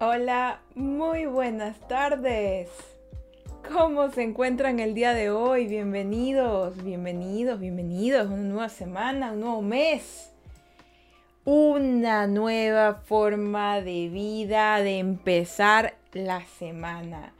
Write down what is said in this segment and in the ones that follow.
Hola, muy buenas tardes. ¿Cómo se encuentran el día de hoy? Bienvenidos, bienvenidos, bienvenidos. Una nueva semana, un nuevo mes. Una nueva forma de vida, de empezar la semana.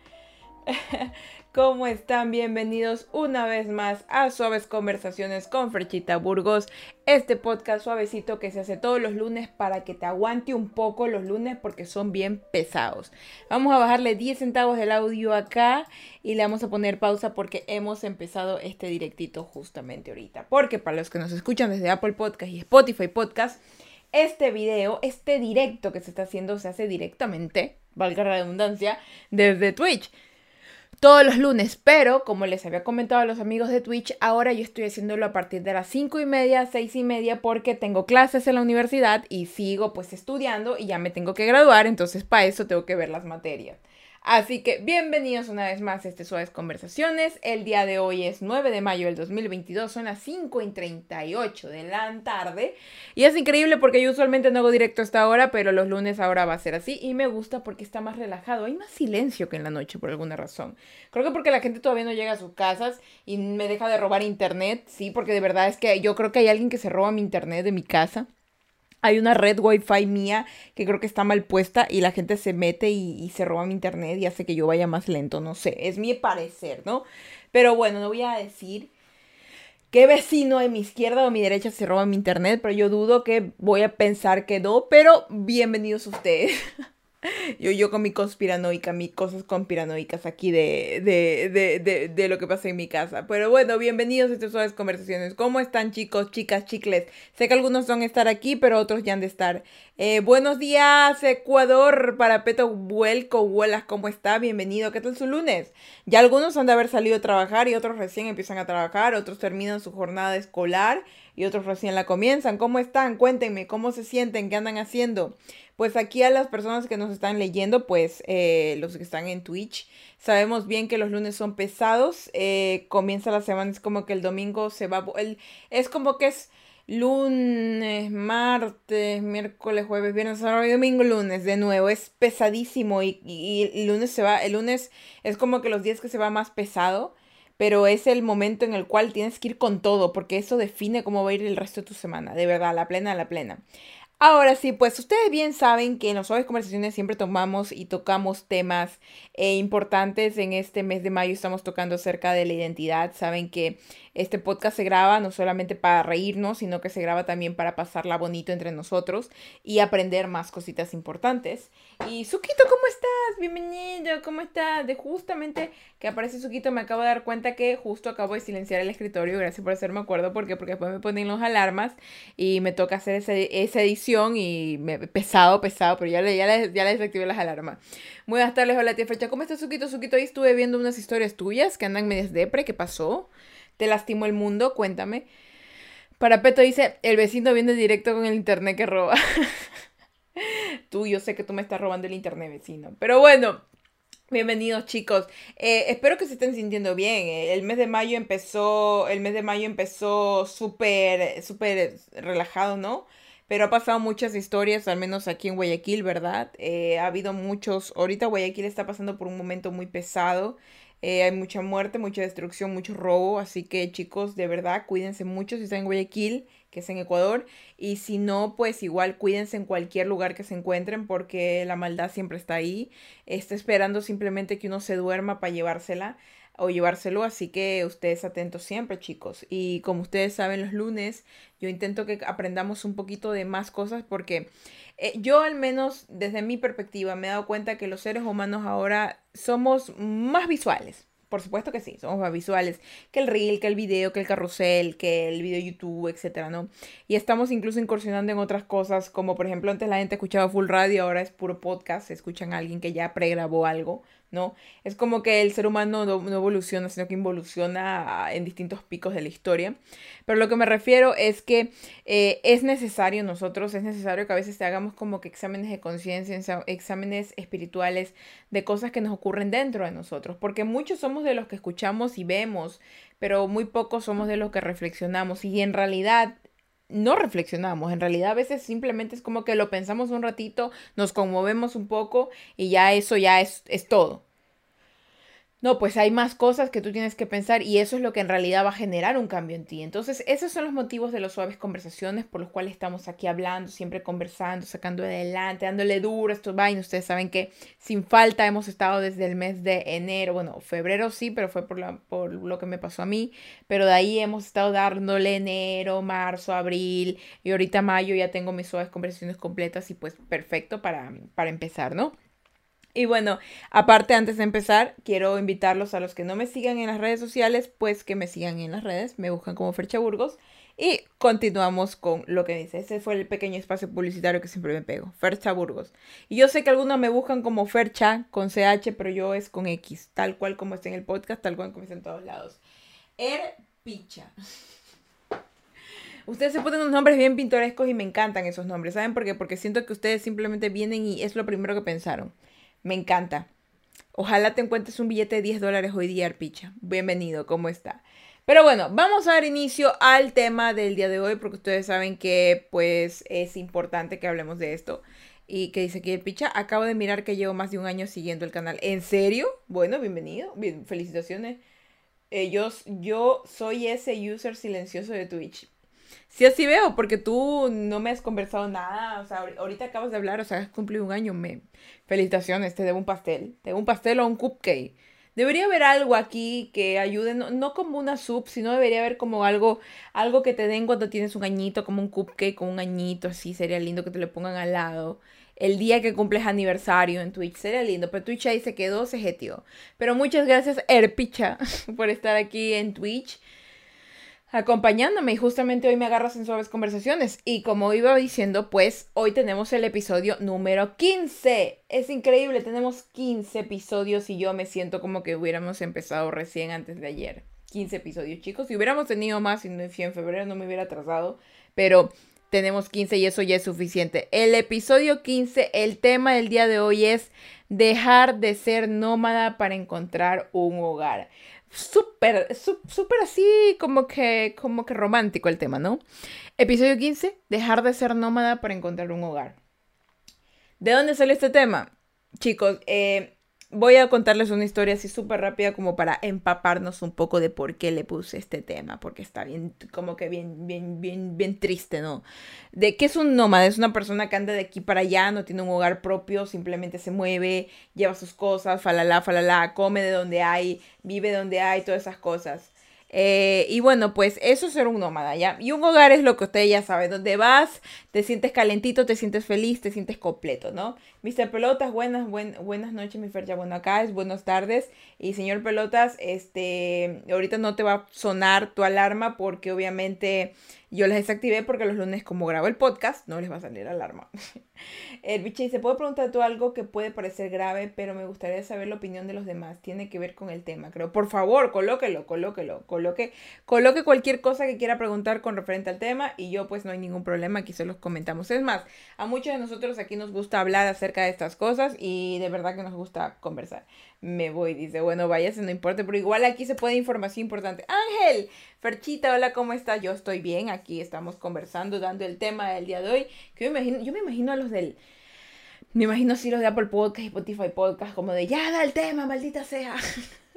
¿Cómo están? Bienvenidos una vez más a Suaves Conversaciones con Frechita Burgos. Este podcast suavecito que se hace todos los lunes para que te aguante un poco los lunes porque son bien pesados. Vamos a bajarle 10 centavos del audio acá y le vamos a poner pausa porque hemos empezado este directito justamente ahorita. Porque para los que nos escuchan desde Apple Podcast y Spotify Podcast, este video, este directo que se está haciendo se hace directamente, valga la redundancia, desde Twitch todos los lunes, pero como les había comentado a los amigos de Twitch, ahora yo estoy haciéndolo a partir de las 5 y media, 6 y media, porque tengo clases en la universidad y sigo pues estudiando y ya me tengo que graduar, entonces para eso tengo que ver las materias. Así que bienvenidos una vez más a este Suaves Conversaciones. El día de hoy es 9 de mayo del 2022, son las 5 y 38 de la tarde. Y es increíble porque yo usualmente no hago directo a esta hora, pero los lunes ahora va a ser así. Y me gusta porque está más relajado. Hay más silencio que en la noche por alguna razón. Creo que porque la gente todavía no llega a sus casas y me deja de robar internet. Sí, porque de verdad es que yo creo que hay alguien que se roba mi internet de mi casa. Hay una red wifi mía que creo que está mal puesta y la gente se mete y, se roba mi internet y hace que yo vaya más lento, no sé, es mi parecer, ¿no? Pero bueno, no voy a decir qué vecino de mi izquierda o mi derecha se roba mi internet, pero yo dudo que voy a pensar que no, pero bienvenidos ustedes. Yo, yo con mi conspiranoica, mis cosas conspiranoicas aquí de, de, de, de, lo que pasa en mi casa. Pero bueno, bienvenidos a estas suaves conversaciones. ¿Cómo están chicos, chicas, chicles? Sé que algunos van a estar aquí, pero otros ya han de estar. Eh, buenos días, Ecuador, para Peto Vuelco, Huelas, ¿cómo está? Bienvenido, ¿qué tal su lunes? Ya algunos han de haber salido a trabajar y otros recién empiezan a trabajar, otros terminan su jornada escolar y otros recién la comienzan. ¿Cómo están? Cuéntenme, ¿cómo se sienten? ¿Qué andan haciendo? Pues aquí a las personas que nos están leyendo, pues eh, los que están en Twitch, sabemos bien que los lunes son pesados. Eh, comienza la semana, es como que el domingo se va. El, es como que es lunes, martes, miércoles, jueves, viernes, sábado y domingo, lunes de nuevo. Es pesadísimo y, y, el lunes se va. El lunes es como que los días que se va más pesado pero es el momento en el cual tienes que ir con todo, porque eso define cómo va a ir el resto de tu semana, de verdad, la plena, la plena. Ahora sí, pues ustedes bien saben que en las suaves conversaciones siempre tomamos y tocamos temas eh, importantes. En este mes de mayo estamos tocando acerca de la identidad. Saben que este podcast se graba no solamente para reírnos, sino que se graba también para pasarla bonito entre nosotros y aprender más cositas importantes. Y Suquito, ¿cómo estás? Bienvenido, ¿cómo estás? De justamente que aparece Suquito, me acabo de dar cuenta que justo acabo de silenciar el escritorio. Gracias por hacerme acuerdo, porque porque después me ponen los alarmas y me toca hacer esa edición y me, pesado, pesado, pero ya le, ya le, ya le desactivé las alarmas. Buenas tardes, hola tía Fecha, ¿cómo estás Suquito? Suquito, ahí estuve viendo unas historias tuyas que andan medias depre, ¿qué pasó? ¿Te lastimó el mundo? Cuéntame. Parapeto dice, el vecino viene directo con el internet que roba. tú, yo sé que tú me estás robando el internet, vecino. Pero bueno, bienvenidos chicos. Eh, espero que se estén sintiendo bien. El mes de mayo empezó, el mes de mayo empezó súper, súper relajado, ¿no? Pero ha pasado muchas historias, al menos aquí en Guayaquil, ¿verdad? Eh, ha habido muchos, ahorita Guayaquil está pasando por un momento muy pesado. Eh, hay mucha muerte, mucha destrucción, mucho robo. Así que chicos, de verdad, cuídense mucho si están en Guayaquil, que es en Ecuador. Y si no, pues igual cuídense en cualquier lugar que se encuentren porque la maldad siempre está ahí. Está esperando simplemente que uno se duerma para llevársela o llevárselo, así que ustedes atentos siempre, chicos. Y como ustedes saben, los lunes yo intento que aprendamos un poquito de más cosas porque eh, yo al menos desde mi perspectiva me he dado cuenta que los seres humanos ahora somos más visuales. Por supuesto que sí, somos más visuales que el reel, que el video, que el carrusel, que el video YouTube, etcétera, ¿no? Y estamos incluso incursionando en otras cosas, como por ejemplo antes la gente escuchaba full radio, ahora es puro podcast, escuchan a alguien que ya pregrabó algo, ¿no? Es como que el ser humano no, evoluciona, sino que involuciona en distintos picos de la historia. Pero lo que me refiero es que eh, es necesario nosotros, es necesario que a veces te hagamos como que exámenes de conciencia, exámenes espirituales de cosas que nos ocurren dentro de nosotros, porque muchos somos de los que escuchamos y vemos, pero muy pocos somos de los que reflexionamos y en realidad no reflexionamos. En realidad a veces simplemente es como que lo pensamos un ratito, nos conmovemos un poco y ya eso ya es, es todo. No, pues hay más cosas que tú tienes que pensar y eso es lo que en realidad va a generar un cambio en ti. Entonces, esos son los motivos de las suaves conversaciones por los cuales estamos aquí hablando, siempre conversando, sacando adelante, dándole duro a estos vainos. Ustedes saben que sin falta hemos estado desde el mes de enero, bueno, febrero sí, pero fue por, la, por lo que me pasó a mí, pero de ahí hemos estado dándole enero, marzo, abril y ahorita mayo ya tengo mis suaves conversaciones completas y pues perfecto para, para empezar, ¿no? Y bueno, aparte antes de empezar, quiero invitarlos a los que no me sigan en las redes sociales, pues que me sigan en las redes, me buscan como Fercha Burgos. Y continuamos con lo que dice. Ese fue el pequeño espacio publicitario que siempre me pego. Fercha Burgos. Y yo sé que algunos me buscan como Fercha con CH, pero yo es con X. Tal cual como está en el podcast, tal cual como está en todos lados. Erpicha. Ustedes se ponen unos nombres bien pintorescos y me encantan esos nombres. ¿Saben por qué? Porque siento que ustedes simplemente vienen y es lo primero que pensaron. Me encanta. Ojalá te encuentres un billete de 10 dólares hoy día, Arpicha. Bienvenido, ¿cómo está? Pero bueno, vamos a dar inicio al tema del día de hoy porque ustedes saben que pues es importante que hablemos de esto. Y que dice aquí el picha, acabo de mirar que llevo más de un año siguiendo el canal. ¿En serio? Bueno, bienvenido. Bien, felicitaciones. Eh, yo, yo soy ese user silencioso de Twitch. Sí, así veo, porque tú no me has conversado nada, o sea, ahorita acabas de hablar, o sea, has cumplido un año, me... Felicitaciones, te debo un pastel, te debo un pastel o un cupcake. Debería haber algo aquí que ayude, no, como una sub, sino debería haber como algo, algo que te den cuando tienes un añito, como un cupcake con un añito, así sería lindo que te lo pongan al lado. El día que cumples aniversario en Twitch, sería lindo, pero Twitch ahí se quedó, se jetió. Pero muchas gracias, Erpicha, por estar aquí en Twitch acompañándome y justamente hoy me agarras en suaves conversaciones. Y como iba diciendo, pues hoy tenemos el episodio número 15. Es increíble, tenemos 15 episodios y yo me siento como que hubiéramos empezado recién antes de ayer. 15 episodios, chicos. Si hubiéramos tenido más, si, en febrero no me hubiera atrasado, pero tenemos 15 y eso ya es suficiente. El episodio 15, el tema del día de hoy es dejar de ser nómada para encontrar un hogar súper, súper así como que, como que romántico el tema, ¿no? Episodio 15, dejar de ser nómada para encontrar un hogar. ¿De dónde sale este tema? Chicos, eh, voy a contarles una historia así súper rápida como para empaparnos un poco de por qué le puse este tema, porque está bien, como que bien, bien, bien, bien triste, ¿no? De qué es un nómada, es una persona que anda de aquí para allá, no tiene un hogar propio, simplemente se mueve, lleva sus cosas, falala, falala, come de donde hay, vive donde hay, todas esas cosas. Eh, y bueno, pues eso es ser un nómada, ¿ya? Y un hogar es lo que usted ya sabe, donde vas, te sientes calentito, te sientes feliz, te sientes completo, ¿no? Mr. Pelotas, buenas, buenas noches, mi Fercha. Bueno, acá es buenas tardes. Y señor Pelotas, este, ahorita no te va a sonar tu alarma porque obviamente yo las desactivé porque los lunes, como grabo el podcast, no les va a salir alarma. el biche dice: Puedo preguntar tú algo que puede parecer grave, pero me gustaría saber la opinión de los demás. Tiene que ver con el tema, creo. Por favor, colóquelo, colóquelo, coloque, coloque cualquier cosa que quiera preguntar con referente al tema y yo, pues, no hay ningún problema. Aquí se los comentamos. Es más, a muchos de nosotros aquí nos gusta hablar acerca de estas cosas y de verdad que nos gusta conversar me voy. Dice, bueno, váyase, no importa, pero igual aquí se puede información importante. Ángel, Ferchita, hola, ¿cómo estás? Yo estoy bien, aquí estamos conversando, dando el tema del día de hoy. Que yo me imagino, yo me imagino a los del... Me imagino así los de Apple Podcast y Spotify Podcast, como de, ya da el tema, maldita sea.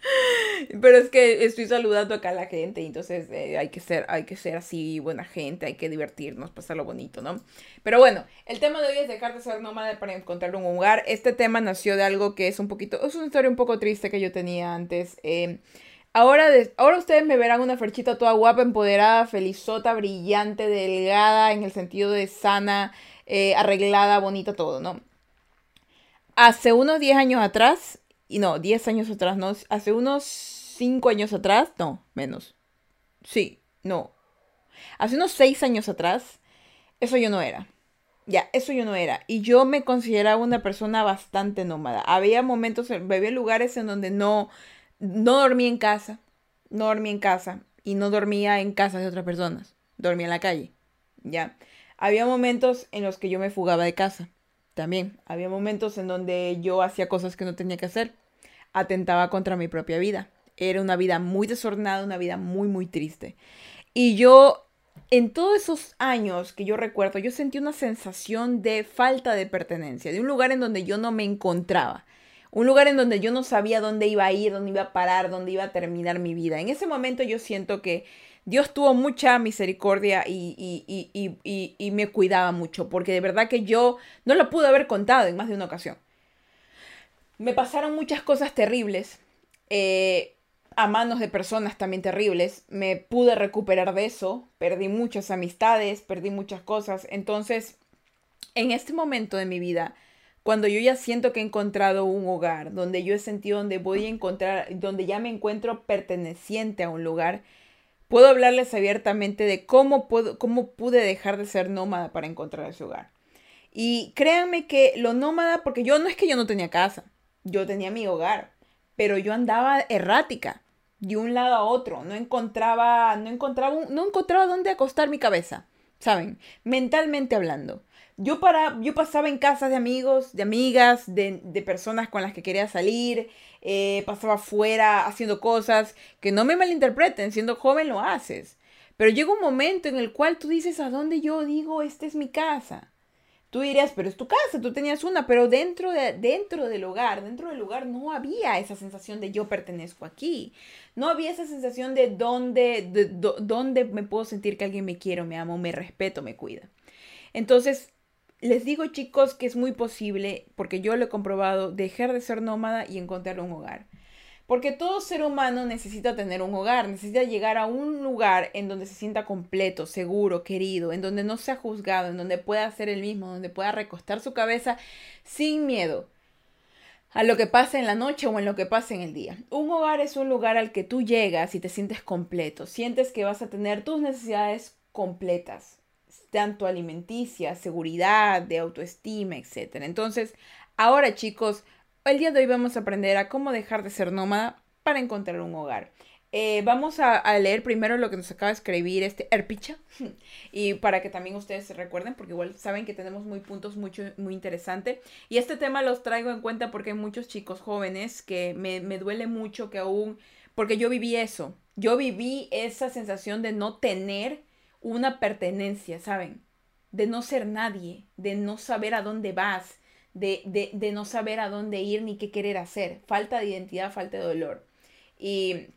Pero es que estoy saludando acá a la gente, entonces eh, hay, que ser, hay que ser así buena gente, hay que divertirnos, pasarlo bonito, ¿no? Pero bueno, el tema de hoy es dejar de ser nómada para encontrar un hogar. Este tema nació de algo que es un poquito, es una historia un poco triste que yo tenía antes. Eh, ahora, ahora ustedes me verán una ferchita toda guapa, empoderada, felizota, brillante, delgada, en el sentido de sana, eh, arreglada, bonita, todo, ¿no? Hace unos 10 años atrás, y no, 10 años atrás, no, hace unos 5 años atrás, no, menos. Sí, no. Hace unos 6 años atrás, eso yo no era. Ya, eso yo no era. Y yo me consideraba una persona bastante nómada. Había momentos, había lugares en donde no, no dormía en casa. No dormía en casa. Y no dormía en casa de otras personas. Dormía en la calle. Ya. Había momentos en los que yo me fugaba de casa. También había momentos en donde yo hacía cosas que no tenía que hacer, atentaba contra mi propia vida. Era una vida muy desordenada, una vida muy, muy triste. Y yo en todos esos años que yo recuerdo, yo sentí una sensación de falta de pertenencia, de un lugar en donde yo no me encontraba. Un lugar en donde yo no sabía dónde iba a ir, dónde iba a parar, dónde iba a terminar mi vida. En ese momento yo siento que Dios tuvo mucha misericordia y, y, me cuidaba mucho, porque de verdad que yo no lo pude haber contado en más de una ocasión. Me pasaron muchas cosas terribles, eh, a manos de personas también terribles. Me pude recuperar de eso, perdí muchas amistades, perdí muchas cosas. Entonces, en este momento de mi vida, cuando yo ya siento que he encontrado un hogar, donde yo he sentido donde voy a encontrar, donde ya me encuentro perteneciente a un lugar, Puedo hablarles abiertamente de cómo, puedo, cómo pude dejar de ser nómada para encontrar ese hogar. Y créanme que lo nómada, porque yo no es que yo no tenía casa, yo tenía mi hogar, pero yo andaba errática de un lado a otro, no encontraba, no encontraba, no encontraba dónde acostar mi cabeza, ¿saben? Mentalmente hablando. Yo, para, yo pasaba en casas de amigos, de amigas, de, de personas con las que quería salir, eh, pasaba fuera haciendo cosas que no me malinterpreten, siendo joven lo haces. Pero llega un momento en el cual tú dices, ¿a dónde yo digo, esta es mi casa? Tú dirías, pero es tu casa, tú tenías una, pero dentro, de, dentro del hogar, dentro del lugar no había esa sensación de yo pertenezco aquí. No había esa sensación de dónde, de, dónde me puedo sentir que alguien me quiere, me amo, me respeto, me cuida. Entonces, les digo chicos que es muy posible, porque yo lo he comprobado, dejar de ser nómada y encontrar un hogar. Porque todo ser humano necesita tener un hogar, necesita llegar a un lugar en donde se sienta completo, seguro, querido, en donde no sea juzgado, en donde pueda ser el mismo, donde pueda recostar su cabeza sin miedo a lo que pasa en la noche o en lo que pasa en el día. Un hogar es un lugar al que tú llegas y te sientes completo, sientes que vas a tener tus necesidades completas, tanto alimenticia, seguridad, de autoestima, etc. Entonces, ahora chicos, el día de hoy vamos a aprender a cómo dejar de ser nómada para encontrar un hogar. Eh, vamos a, leer primero lo que nos acaba de escribir este Erpicha y para que también ustedes se recuerden porque igual saben que tenemos muy puntos mucho, muy interesantes y este tema los traigo en cuenta porque hay muchos chicos jóvenes que me, me duele mucho que aún porque yo viví eso yo viví esa sensación de no tener una pertenencia, ¿saben? De no ser nadie, de no saber a dónde vas, de, de, de no saber a dónde ir ni qué querer hacer. Falta de identidad, falta de dolor. Y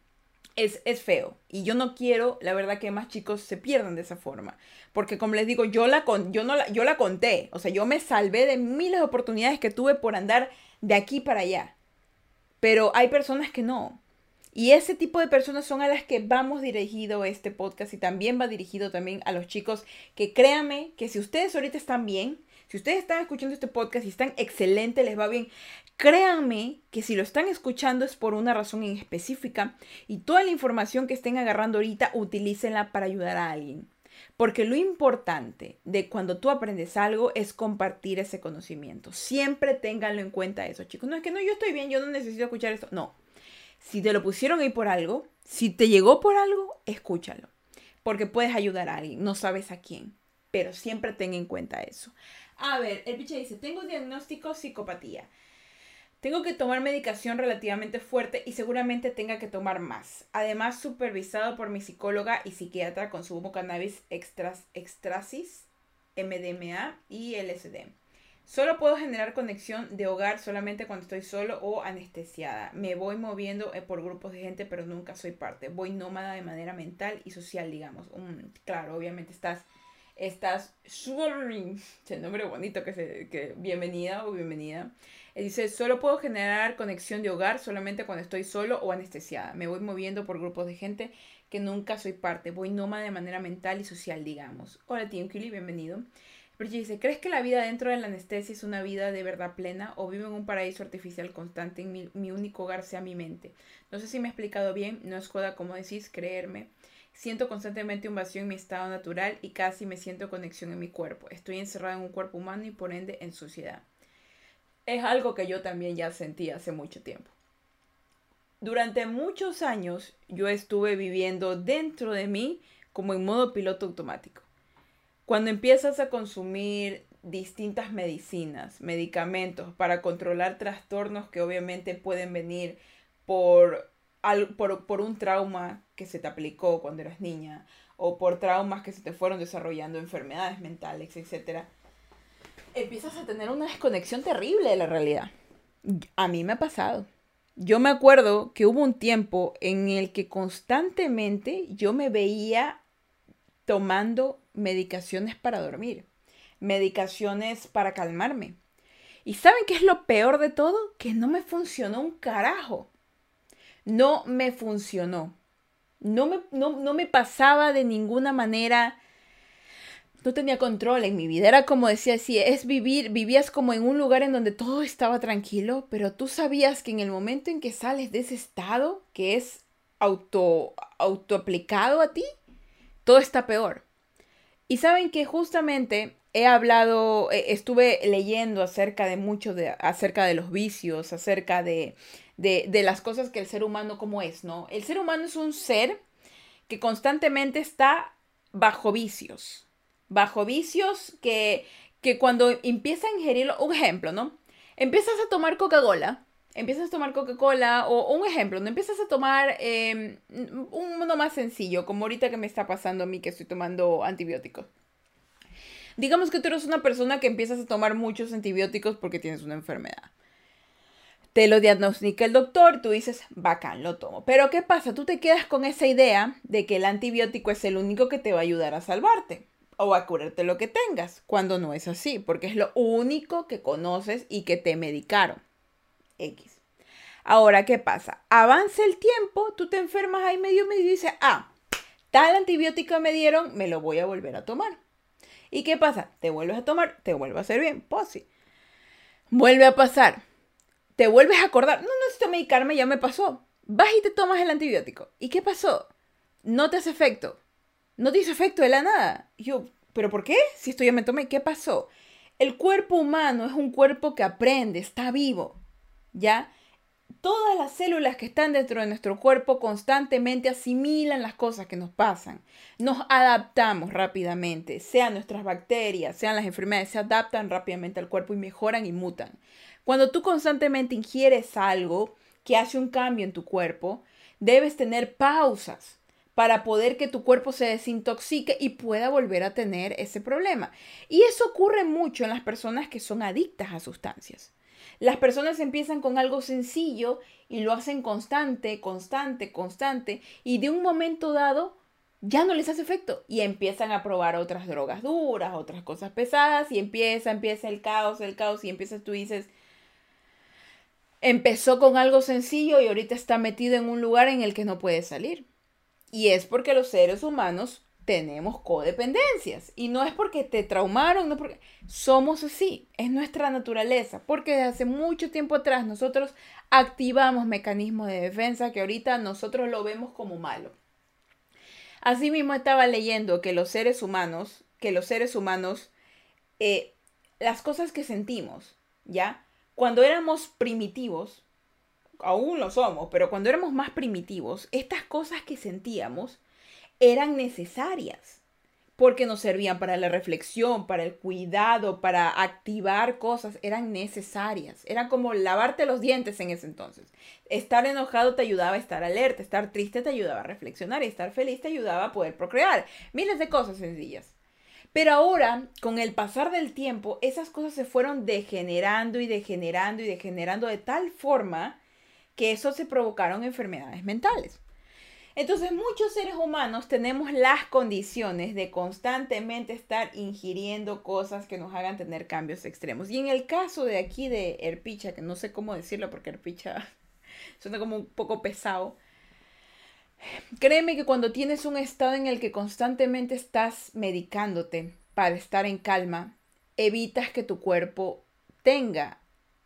es, es, feo. Y yo no quiero, la verdad, que más chicos se pierdan de esa forma. Porque como les digo, yo la, con, yo no la, yo la conté. O sea, yo me salvé de miles de oportunidades que tuve por andar de aquí para allá. Pero hay personas que no. Y ese tipo de personas son a las que vamos dirigido este podcast y también va dirigido también a los chicos que créanme que si ustedes ahorita están bien, si ustedes están escuchando este podcast y están excelente, les va bien, créanme que si lo están escuchando es por una razón en específica y toda la información que estén agarrando ahorita, utilícenla para ayudar a alguien. Porque lo importante de cuando tú aprendes algo es compartir ese conocimiento. Siempre ténganlo en cuenta eso, chicos. No es que no, yo estoy bien, yo no necesito escuchar esto. No, si te lo pusieron ahí por algo, si te llegó por algo, escúchalo. Porque puedes ayudar a alguien, no sabes a quién. Pero siempre ten en cuenta eso. A ver, el piche dice, tengo diagnóstico psicopatía. Tengo que tomar medicación relativamente fuerte y seguramente tenga que tomar más. Además, supervisado por mi psicóloga y psiquiatra, consumo cannabis extras, extrasis, MDMA y LSD. Solo puedo generar conexión de hogar solamente cuando estoy solo o anestesiada. Me voy moviendo eh, por grupos de gente, pero nunca soy parte. Voy nómada de manera mental y social, digamos. claro, obviamente estás, estás, el nombre bonito que se, que bienvenida o bienvenida. Eh, dice, solo puedo generar conexión de hogar solamente cuando estoy solo o anestesiada. Me voy moviendo por grupos de gente que nunca soy parte. Voy nómada de manera mental y social, digamos. Hola, Tim Kili, bienvenido. Bridget dice, ¿crees que la vida dentro de la anestesia es una vida de verdad plena o vivo en un paraíso artificial constante en mi, único hogar sea mi mente? No sé si me he explicado bien, no es joda como decís, creerme. Siento constantemente un vacío en mi estado natural y casi me siento conexión en mi cuerpo. Estoy encerrada en un cuerpo humano y por ende en sociedad. Es algo que yo también ya sentí hace mucho tiempo. Durante muchos años yo estuve viviendo dentro de mí como en modo piloto automático. Cuando empiezas a consumir distintas medicinas, medicamentos para controlar trastornos que obviamente pueden venir por, por, un trauma que se te aplicó cuando eras niña o por traumas que se te fueron desarrollando, enfermedades mentales, etc., empiezas a tener una desconexión terrible de la realidad. A mí me ha pasado. Yo me acuerdo que hubo un tiempo en el que constantemente yo me veía tomando medicaciones para dormir, medicaciones para calmarme. ¿Y saben qué es lo peor de todo? Que no me funcionó un carajo. No me funcionó. No me, no, me pasaba de ninguna manera no tenía control en mi vida. Era como decía así, es vivir, vivías como en un lugar en donde todo estaba tranquilo, pero tú sabías que en el momento en que sales de ese estado, que es auto, autoaplicado a ti, todo está peor. Y saben que justamente he hablado, e, estuve leyendo acerca de mucho de, acerca de los vicios, acerca de, de, de las cosas que el ser humano como es, ¿no? El ser humano es un ser que constantemente está bajo vicios, bajo vicios que, que cuando empieza a ingerirlo, un ejemplo, ¿no? Empiezas a tomar Coca-Cola, empiezas a tomar Coca-Cola, o, un ejemplo, no empiezas a tomar em, uno más sencillo, como ahorita que me está pasando a mí que estoy tomando antibióticos. Digamos que tú eres una persona que empiezas a tomar muchos antibióticos porque tienes una enfermedad. Te lo diagnostica el doctor, tú dices, bacán, lo tomo. Pero ¿qué pasa? Tú te quedas con esa idea de que el antibiótico es el único que te va a ayudar a salvarte o a curarte lo que tengas, cuando no es así, porque es lo único que conoces y que te medicaron. X. Ahora, ¿qué pasa? Avanza el tiempo, tú te enfermas ahí medio medio y dices, ah, tal antibiótico me dieron, me lo voy a volver a tomar. ¿Y qué pasa? Te vuelves a tomar, te vuelve a hacer bien, pues sí. Vuelve a pasar. Te vuelves a acordar, no necesito medicarme, ya me pasó. Vas y te tomas el antibiótico. ¿Y qué pasó? No te hace efecto no te efecto de la nada. yo, ¿pero por qué? Si esto ya me tomé, ¿qué pasó? El cuerpo humano es un cuerpo que aprende, está vivo, ¿ya? Todas las células que están dentro de nuestro cuerpo constantemente asimilan las cosas que nos pasan. Nos adaptamos rápidamente, sean nuestras bacterias, sean las enfermedades, se adaptan rápidamente al cuerpo y mejoran y mutan. Cuando tú constantemente ingieres algo que hace un cambio en tu cuerpo, debes tener pausas para poder que tu cuerpo se desintoxique y pueda volver a tener ese problema. Y eso ocurre mucho en las personas que son adictas a sustancias. Las personas empiezan con algo sencillo y lo hacen constante, constante, constante y de un momento dado ya no les hace efecto y empiezan a probar otras drogas duras, otras cosas pesadas y empieza, empieza el caos, el caos y empiezas tú dices, empezó con algo sencillo y ahorita está metido en un lugar en el que no puede salir. Y es porque los seres humanos tenemos codependencias. Y no es porque te traumaron, no porque somos así, es nuestra naturaleza. Porque desde hace mucho tiempo atrás nosotros activamos mecanismos de defensa que ahorita nosotros lo vemos como malo. Asimismo estaba leyendo que los seres humanos, que los seres humanos, eh, las cosas que sentimos, ¿ya? Cuando éramos primitivos, aún lo somos, pero cuando éramos más primitivos, estas cosas que sentíamos eran necesarias porque nos servían para la reflexión, para el cuidado, para activar cosas, eran necesarias. Era como lavarte los dientes en ese entonces. Estar enojado te ayudaba a estar alerta, estar triste te ayudaba a reflexionar y estar feliz te ayudaba a poder procrear. Miles de cosas sencillas. Pero ahora, con el pasar del tiempo, esas cosas se fueron degenerando y degenerando y degenerando de tal forma que eso se provocaron enfermedades mentales. Entonces muchos seres humanos tenemos las condiciones de constantemente estar ingiriendo cosas que nos hagan tener cambios extremos. Y en el caso de aquí de Erpicha, que no sé cómo decirlo porque Erpicha suena como un poco pesado, créeme que cuando tienes un estado en el que constantemente estás medicándote para estar en calma, evitas que tu cuerpo tenga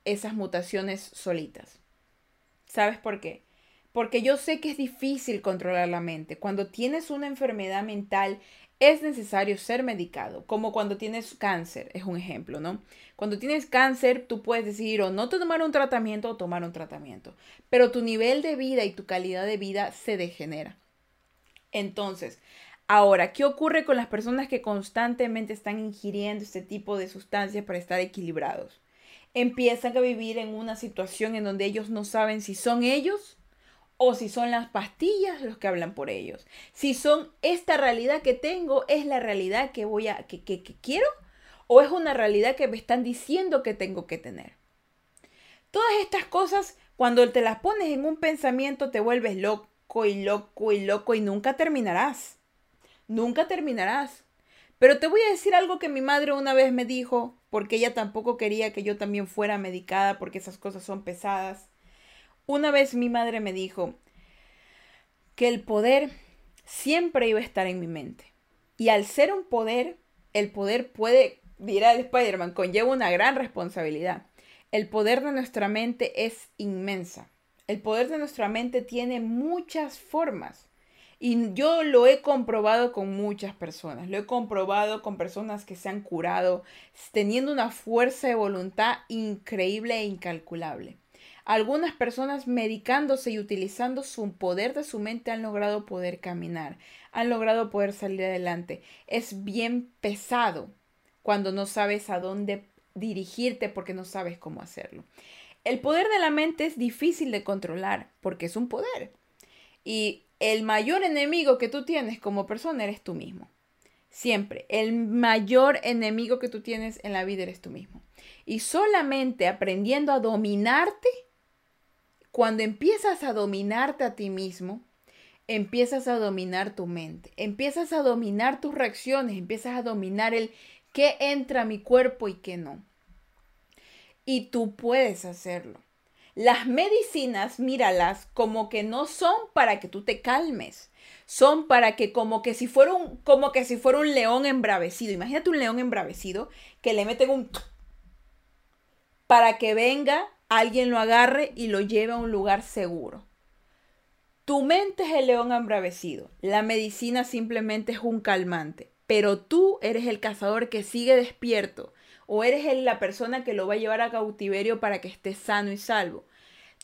esas mutaciones solitas. ¿Sabes por qué? Porque yo sé que es difícil controlar la mente. Cuando tienes una enfermedad mental, es necesario ser medicado, como cuando tienes cáncer, es un ejemplo, ¿no? Cuando tienes cáncer, tú puedes decidir o no tomar un tratamiento o tomar un tratamiento, pero tu nivel de vida y tu calidad de vida se degenera. Entonces, ahora, ¿qué ocurre con las personas que constantemente están ingiriendo este tipo de sustancias para estar equilibrados? empiezan a vivir en una situación en donde ellos no saben si son ellos o si son las pastillas los que hablan por ellos. Si son esta realidad que tengo es la realidad que voy a que, que, quiero o es una realidad que me están diciendo que tengo que tener. Todas estas cosas cuando te las pones en un pensamiento te vuelves loco y loco y loco y nunca terminarás. Nunca terminarás. Pero te voy a decir algo que mi madre una vez me dijo, porque ella tampoco quería que yo también fuera medicada, porque esas cosas son pesadas. Una vez mi madre me dijo que el poder siempre iba a estar en mi mente. Y al ser un poder, el poder puede, dirá el Spider-Man, conlleva una gran responsabilidad. El poder de nuestra mente es inmensa. El poder de nuestra mente tiene muchas formas. Y yo lo he comprobado con muchas personas. Lo he comprobado con personas que se han curado, teniendo una fuerza de voluntad increíble e incalculable. Algunas personas medicándose y utilizando su poder de su mente han logrado poder caminar, han logrado poder salir adelante. Es bien pesado cuando no sabes a dónde dirigirte porque no sabes cómo hacerlo. El poder de la mente es difícil de controlar porque es un poder. Y el mayor enemigo que tú tienes como persona eres tú mismo. Siempre, el mayor enemigo que tú tienes en la vida eres tú mismo. Y solamente aprendiendo a dominarte cuando empiezas a dominarte a ti mismo, empiezas a dominar tu mente, empiezas a dominar tus reacciones, empiezas a dominar el qué entra a mi cuerpo y qué no. Y tú puedes hacerlo. Las medicinas, míralas como que no son para que tú te calmes, son para que como que si fuera un como que si fuera un león embravecido. Imagínate un león embravecido que le meten un para que venga alguien lo agarre y lo lleve a un lugar seguro. Tu mente es el león embravecido. La medicina simplemente es un calmante. Pero tú eres el cazador que sigue despierto. O eres la persona que lo va a llevar a cautiverio para que esté sano y salvo.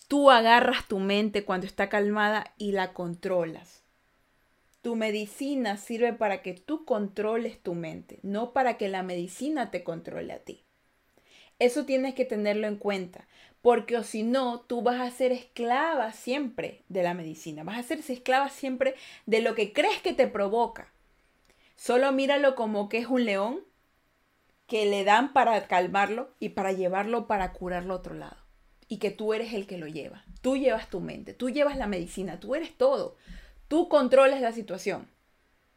Tú agarras tu mente cuando está calmada y la controlas. Tu medicina sirve para que tú controles tu mente, no para que la medicina te controle a ti. Eso tienes que tenerlo en cuenta, porque o si no, tú vas a ser esclava siempre de la medicina, vas a ser esclava siempre de lo que crees que te provoca. Solo míralo como que es un león que le dan para calmarlo y para llevarlo para curarlo a otro lado. Y que tú eres el que lo lleva. Tú llevas tu mente, tú llevas la medicina, tú eres todo. Tú controlas la situación.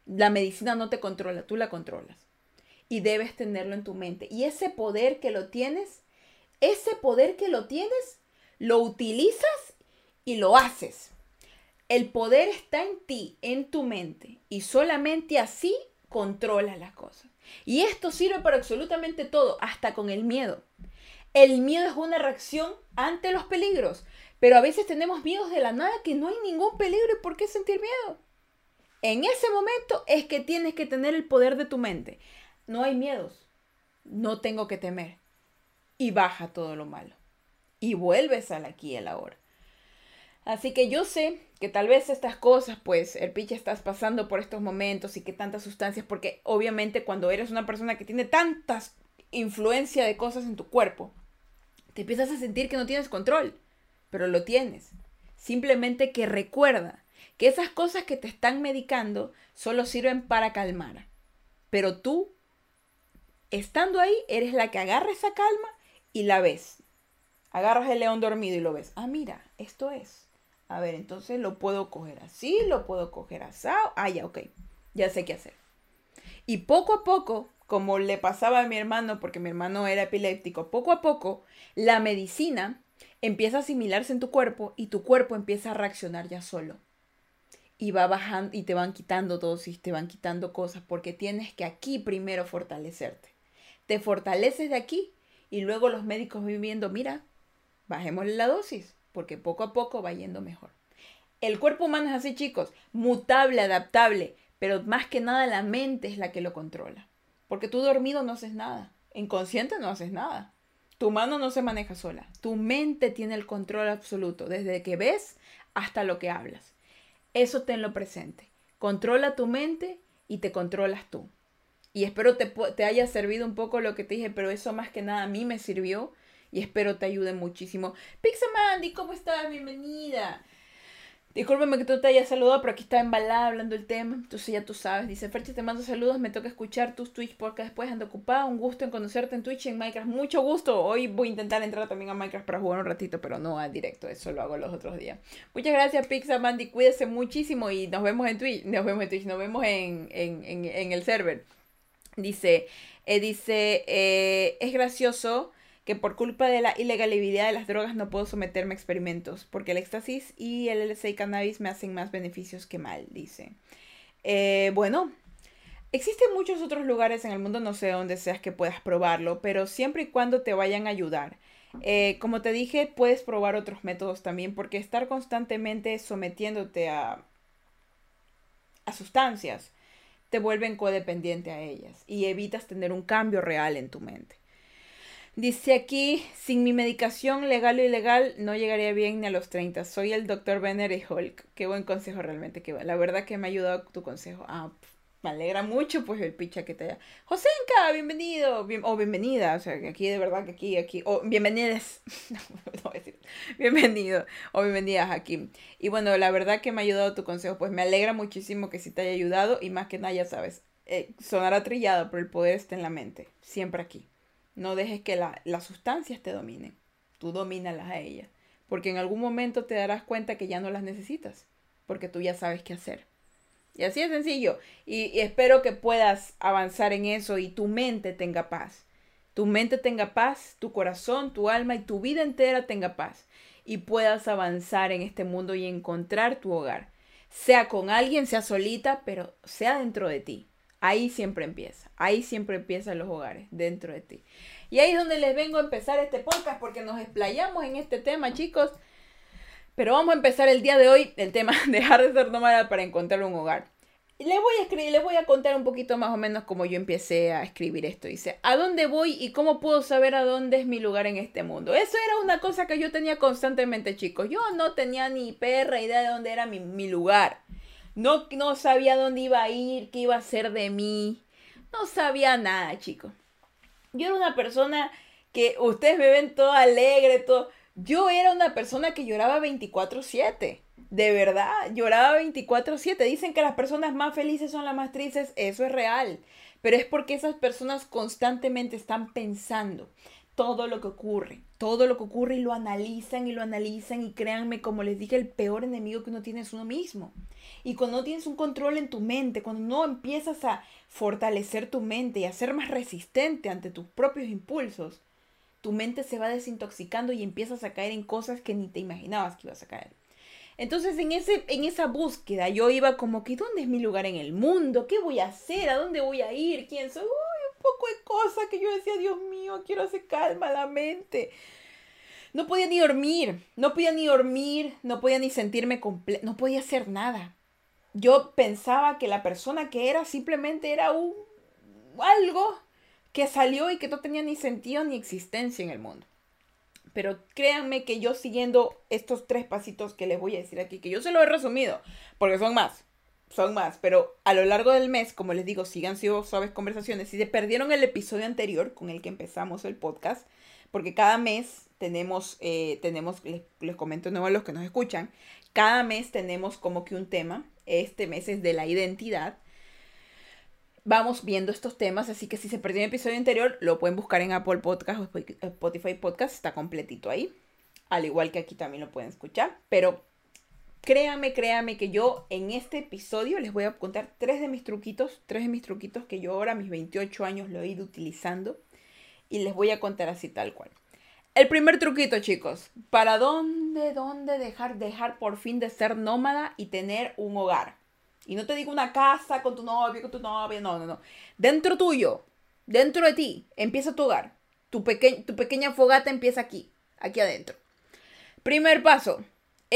La medicina no te controla, tú la controlas. Y debes tenerlo en tu mente. Y ese poder que lo tienes ese poder que lo tienes, lo utilizas y lo haces. El poder está en ti, en tu mente, y solamente así controlas las cosas. Y esto sirve para absolutamente todo, hasta con el miedo. El miedo es una reacción ante los peligros, pero a veces tenemos miedos de la nada que no hay ningún peligro y por qué sentir miedo. En ese momento es que tienes que tener el poder de tu mente. No hay miedos, no tengo que temer y baja todo lo malo. Y vuelves al aquí y al ahora. Así que yo sé que tal vez estas cosas, pues, el piche estás pasando por estos momentos y que tantas sustancias, porque obviamente cuando eres una persona que tiene tantas influencia de cosas en tu cuerpo, te empiezas a sentir que no tienes control, pero lo tienes. Simplemente que recuerda que esas cosas que te están medicando solo sirven para calmar. Pero tú, estando ahí, eres la que agarra esa calma y la ves. Agarras el león dormido y lo ves. Ah, mira, esto es. A ver, entonces lo puedo coger así, lo puedo coger asado. Ah, ya, ok. Ya sé qué hacer. Y poco a poco, como le pasaba a mi hermano, porque mi hermano era epiléptico, poco a poco la medicina empieza a asimilarse en tu cuerpo y tu cuerpo empieza a reaccionar ya solo. Y va bajando y te van quitando dosis, te van quitando cosas, porque tienes que aquí primero fortalecerte. Te fortaleces de aquí y luego los médicos viviendo, mira, bajémosle la dosis, porque poco a poco va yendo mejor. El cuerpo humano es así, chicos, mutable, adaptable, pero más que nada la mente es la que lo controla. Porque tú dormido no haces nada, inconsciente no haces nada. Tu mano no se maneja sola, tu mente tiene el control absoluto, desde que ves hasta lo que hablas. Eso tenlo presente. Controla tu mente y te controlas tú. Y espero te, te haya servido un poco lo que te dije, pero eso más que nada a mí me sirvió y espero te ayude muchísimo. Pixamandy, ¿cómo estás? Bienvenida. Discúlpame que tú te hayas saludado, pero aquí está embalada hablando el tema. Entonces ya tú sabes. Dice, Ferchi, te mando saludos. Me toca escuchar tus Twitch porque después ando ocupada. Un gusto en conocerte en Twitch y en Minecraft. Mucho gusto. Hoy voy a intentar entrar también a Minecraft para jugar un ratito, pero no a directo. Eso lo hago los otros días. Muchas gracias, Pizza Mandy. Cuídese muchísimo y nos vemos en Twitch. Nos vemos en Twitch. Nos vemos en, en, el server. Dice, eh, dice, eh, es gracioso que por culpa de la ilegalidad de las drogas no puedo someterme a experimentos, porque el éxtasis y el y cannabis me hacen más beneficios que mal, dice. Eh, bueno, existen muchos otros lugares en el mundo, no sé dónde seas que puedas probarlo, pero siempre y cuando te vayan a ayudar. Como te dije, puedes probar otros métodos también, porque estar constantemente sometiéndote a, a sustancias te vuelven codependiente a ellas y evitas tener un cambio real en tu mente. Dice aquí, sin mi medicación legal o ilegal no llegaría bien ni a los 30. Soy el doctor Benner y Hulk. Qué buen consejo realmente. Que, la verdad que me ha ayudado tu consejo. Ah, me alegra mucho pues el picha que te haya. Josenka, bienvenido. o bienvenida. O sea, aquí de verdad que aquí, aquí. O bienvenidas. no, no decir. Bienvenido. O bienvenidas aquí. Y bueno, la verdad que me ha ayudado tu consejo. Pues me alegra muchísimo que sí te haya ayudado. Y más que nada, ya sabes. Eh, sonará trillado, pero el poder está en la mente. Siempre aquí. No dejes que las sustancias te dominen. Tú domínalas a ellas. Porque en algún momento te darás cuenta que ya no las necesitas. Porque tú ya sabes qué hacer. Y así es sencillo. Y, espero que puedas avanzar en eso y tu mente tenga paz. Tu mente tenga paz, tu corazón, tu alma y tu vida entera tenga paz. Y puedas avanzar en este mundo y encontrar tu hogar. Sea con alguien, sea solita, pero sea dentro de ti. Ahí siempre empieza. Ahí siempre empiezan los hogares, dentro de ti. Y ahí es donde les vengo a empezar este podcast porque nos explayamos en este tema, chicos. Pero vamos a empezar el día de hoy el tema dejar de ser nómada para encontrar un hogar. Les voy a escribir, les voy a contar un poquito más o menos cómo yo empecé a escribir esto. Dice, ¿a dónde voy y cómo puedo saber a dónde es mi lugar en este mundo? Eso era una cosa que yo tenía constantemente, chicos. Yo no tenía ni perra idea de dónde era mi, mi lugar. No, no sabía dónde iba a ir, qué iba a hacer de mí. No sabía nada, chicos. Yo era una persona que ustedes me ven todo alegre, todo. Yo era una persona que lloraba 24/7. De verdad, lloraba 24/7. Dicen que las personas más felices son las más tristes. Eso es real. Pero es porque esas personas constantemente están pensando todo lo que ocurre, todo lo que ocurre y lo analizan y lo analizan y créanme, como les dije, el peor enemigo que uno tiene es uno mismo. Y cuando no tienes un control en tu mente, cuando no empiezas a fortalecer tu mente y a ser más resistente ante tus propios impulsos, tu mente se va desintoxicando y empiezas a caer en cosas que ni te imaginabas que ibas a caer. Entonces en, ese, en esa búsqueda yo iba como que, ¿dónde es mi lugar en el mundo? ¿Qué voy a hacer? ¿A dónde voy a ir? ¿Quién soy? poco de cosas que yo decía, Dios mío, quiero hacer calma la mente. No podía ni dormir, no podía ni dormir, no podía ni sentirme completo, no podía hacer nada. Yo pensaba que la persona que era simplemente era un algo que salió y que no tenía ni sentido ni existencia en el mundo. Pero créanme que yo siguiendo estos tres pasitos que les voy a decir aquí, que yo se lo he resumido, porque son más son más, pero a lo largo del mes, como les digo, sigan siendo suaves conversaciones. Si se perdieron el episodio anterior con el que empezamos el podcast, porque cada mes tenemos, eh, tenemos les, les, comento nuevo a los que nos escuchan, cada mes tenemos como que un tema. Este mes es de la identidad. Vamos viendo estos temas, así que si se perdió el episodio anterior, lo pueden buscar en Apple Podcast o Spotify Podcast, está completito ahí. Al igual que aquí también lo pueden escuchar, pero Créame, créame que yo en este episodio les voy a contar tres de mis truquitos, tres de mis truquitos que yo ahora a mis 28 años lo he ido utilizando y les voy a contar así tal cual. El primer truquito, chicos, ¿para dónde, dónde dejar, dejar por fin de ser nómada y tener un hogar? Y no te digo una casa con tu novio, con tu novia, no, no, no. Dentro tuyo, dentro de ti, empieza tu hogar. Tu, tu pequeña fogata empieza aquí, aquí adentro. Primer paso,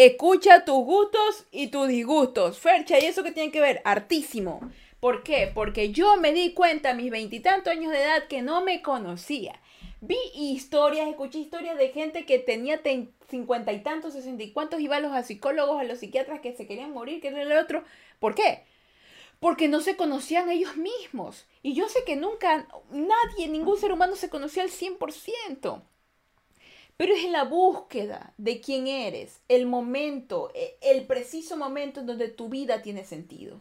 Escucha tus gustos y tus disgustos. Fercha, ¿y eso qué tiene que ver? Artísimo. ¿Por qué? Porque yo me di cuenta a mis veintitantos años de edad que no me conocía. Vi historias, escuché historias de gente que tenía cincuenta y tantos, sesenta y cuantos, iba a los psicólogos, a los psiquiatras que se querían morir, que era el otro. ¿Por qué? Porque no se conocían ellos mismos. Y yo sé que nunca, nadie, ningún ser humano se conocía al 100%. pero es en la búsqueda de quién eres, el momento, e, el preciso momento en donde tu vida tiene sentido.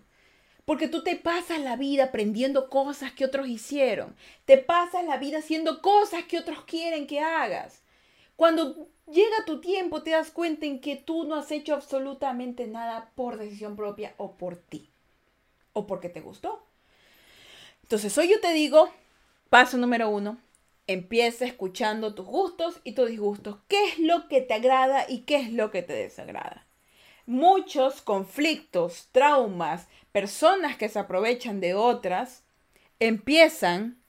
Porque tú te pasas la vida aprendiendo cosas que otros hicieron. Te pasas la vida haciendo cosas que otros quieren que hagas. Cuando llega tu tiempo te das cuenta en que tú no has hecho absolutamente nada por decisión propia o por ti. O porque te gustó. Entonces hoy yo te digo, paso número uno, empieza escuchando tus gustos y tus disgustos. ¿Qué es lo que te agrada y qué es lo que te desagrada? Muchos conflictos, traumas, personas que se aprovechan de otras, empiezan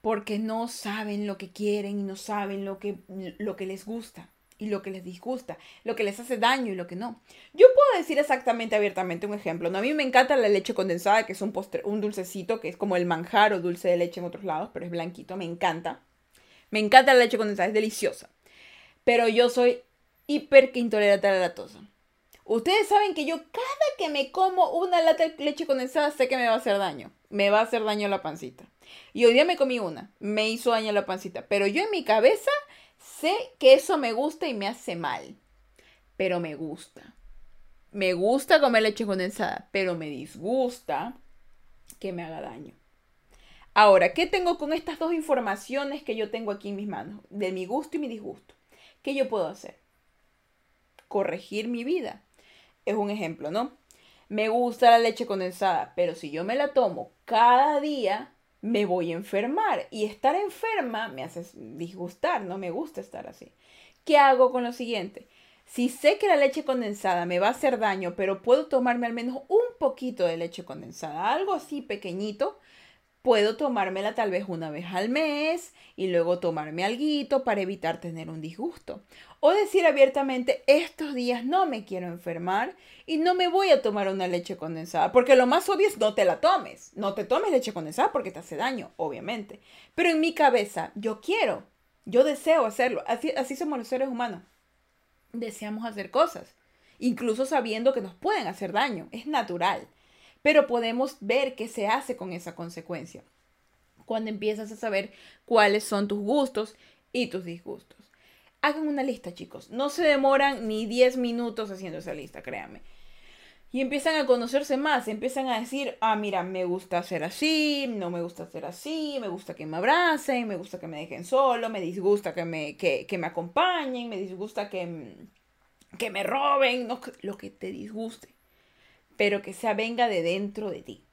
porque no saben lo que quieren y no saben lo que, lo que les gusta y lo que les disgusta, lo que les hace daño y lo que no. Yo puedo decir exactamente abiertamente un ejemplo. ¿no? A mí me encanta la leche condensada, que es un, postre, un dulcecito, que es como el manjar o dulce de leche en otros lados, pero es blanquito, me encanta. Me encanta la leche condensada, es deliciosa. Pero yo soy hiper intolerante a la lactosa. Ustedes saben que yo cada que me como una lata de leche condensada sé que me va a hacer daño. Me va a hacer daño la pancita. Y hoy día me comí una. Me hizo daño a la pancita. Pero yo en mi cabeza Sé que eso me gusta y me hace mal, pero me gusta. Me gusta comer leche condensada, pero me disgusta que me haga daño. Ahora, ¿qué tengo con estas dos informaciones que yo tengo aquí en mis manos? De mi gusto y mi disgusto. ¿Qué yo puedo hacer? Corregir mi vida. Es un ejemplo, ¿no? Me gusta la leche condensada, pero si yo me la tomo cada día, me voy a enfermar y estar enferma me hace disgustar, no me gusta estar así. ¿Qué hago con lo siguiente? Si sé que la leche condensada me va a hacer daño, pero puedo tomarme al menos un poquito de leche condensada, algo así pequeñito, puedo tomármela tal vez una vez al mes y luego tomarme algo para evitar tener un disgusto. O decir abiertamente, estos días no me quiero enfermar y no me voy a tomar una leche condensada. Porque lo más obvio es no te la tomes. No te tomes leche condensada porque te hace daño, obviamente. Pero en mi cabeza, yo quiero, yo deseo hacerlo. Así, así somos los seres humanos. Deseamos hacer cosas, incluso sabiendo que nos pueden hacer daño. Es natural pero podemos ver qué se hace con esa consecuencia cuando empiezas a saber cuáles son tus gustos y tus disgustos. Hagan una lista, chicos. No se demoran ni 10 minutos haciendo esa lista, créanme. Y empiezan a conocerse más, empiezan a decir, ah, mira, me gusta hacer así, no me gusta hacer así, me gusta que me abracen, me gusta que me dejen solo, me disgusta que me, que, me acompañen, me disgusta que, que me roben, lo que te disguste pero que se venga de dentro de ti.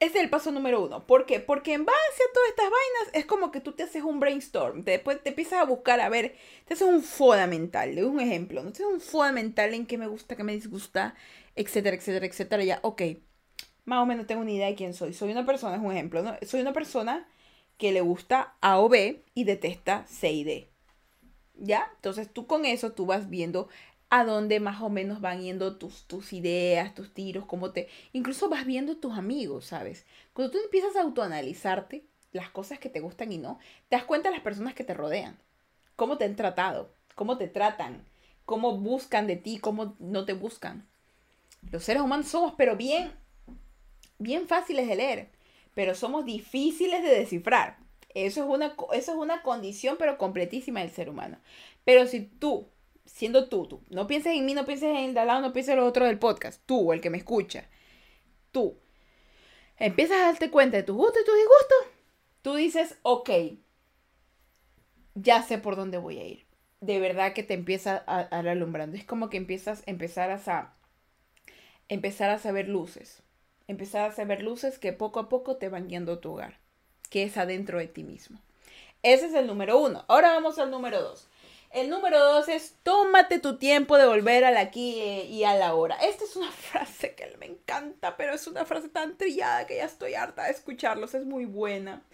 Ese es el paso número uno. ¿Por qué? Porque en base a todas estas vainas es como que tú te haces un brainstorm. Después te empiezas a buscar, a ver, te haces un foda mental. De un ejemplo, ¿no? Te haces un foda mental en qué me gusta, qué me disgusta, etcétera, etcétera, etcétera. Ya, ok. Más o menos tengo una idea de quién soy. Soy una persona, es un ejemplo, ¿no? Soy una persona que le gusta A o B y detesta C y D. ¿Ya? Entonces tú con eso tú vas viendo a dónde más o menos van yendo tus, tus ideas, tus tiros, cómo te... Incluso vas viendo tus amigos, ¿sabes? Cuando tú empiezas a autoanalizarte las cosas que te gustan y no, te das cuenta de las personas que te rodean, cómo te han tratado, cómo te tratan, cómo buscan de ti, cómo no te buscan. Los seres humanos somos, pero bien, bien fáciles de leer, pero somos difíciles de descifrar. Eso es una, eso es una condición, pero completísima del ser humano. Pero si tú siendo tú, tú. No pienses en mí, no pienses en el de al lado, no pienses en lo otro del podcast. Tú, el que me escucha. Tú. Empiezas a darte cuenta de tus gustos y tus disgustos. Tú dices, ok, ya sé por dónde voy a ir. De verdad que te empieza a, a alumbrando. Es como que empiezas, empezar a, empezar a saber luces. Empezar a saber luces que poco a poco te van guiando a tu hogar. Que es adentro de ti mismo. Ese es el número uno. Ahora vamos al número dos. El número dos es tómate tu tiempo de volver al aquí y a la hora. Esta es una frase que me encanta, pero es una frase tan trillada que ya estoy harta de escucharlos. Es muy buena.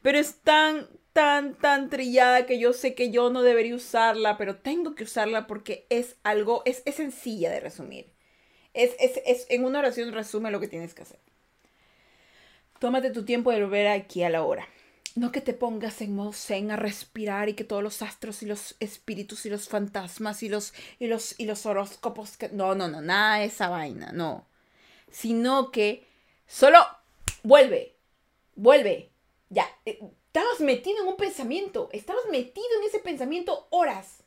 Pero es tan, tan, tan trillada que yo sé que yo no debería usarla, pero tengo que usarla porque es algo, es, sencilla de resumir. Es, es, es, en una oración resume lo que tienes que hacer. Tómate tu tiempo de volver aquí a la hora. No que te pongas en modo zen a respirar y que todos los astros y los espíritus y los fantasmas y los, y los, y los horóscopos que... No, no, no, nada de esa vaina, no. Sino que solo vuelve, vuelve, ya. Eh, Estabas metido en un pensamiento, estabas metido en ese pensamiento horas,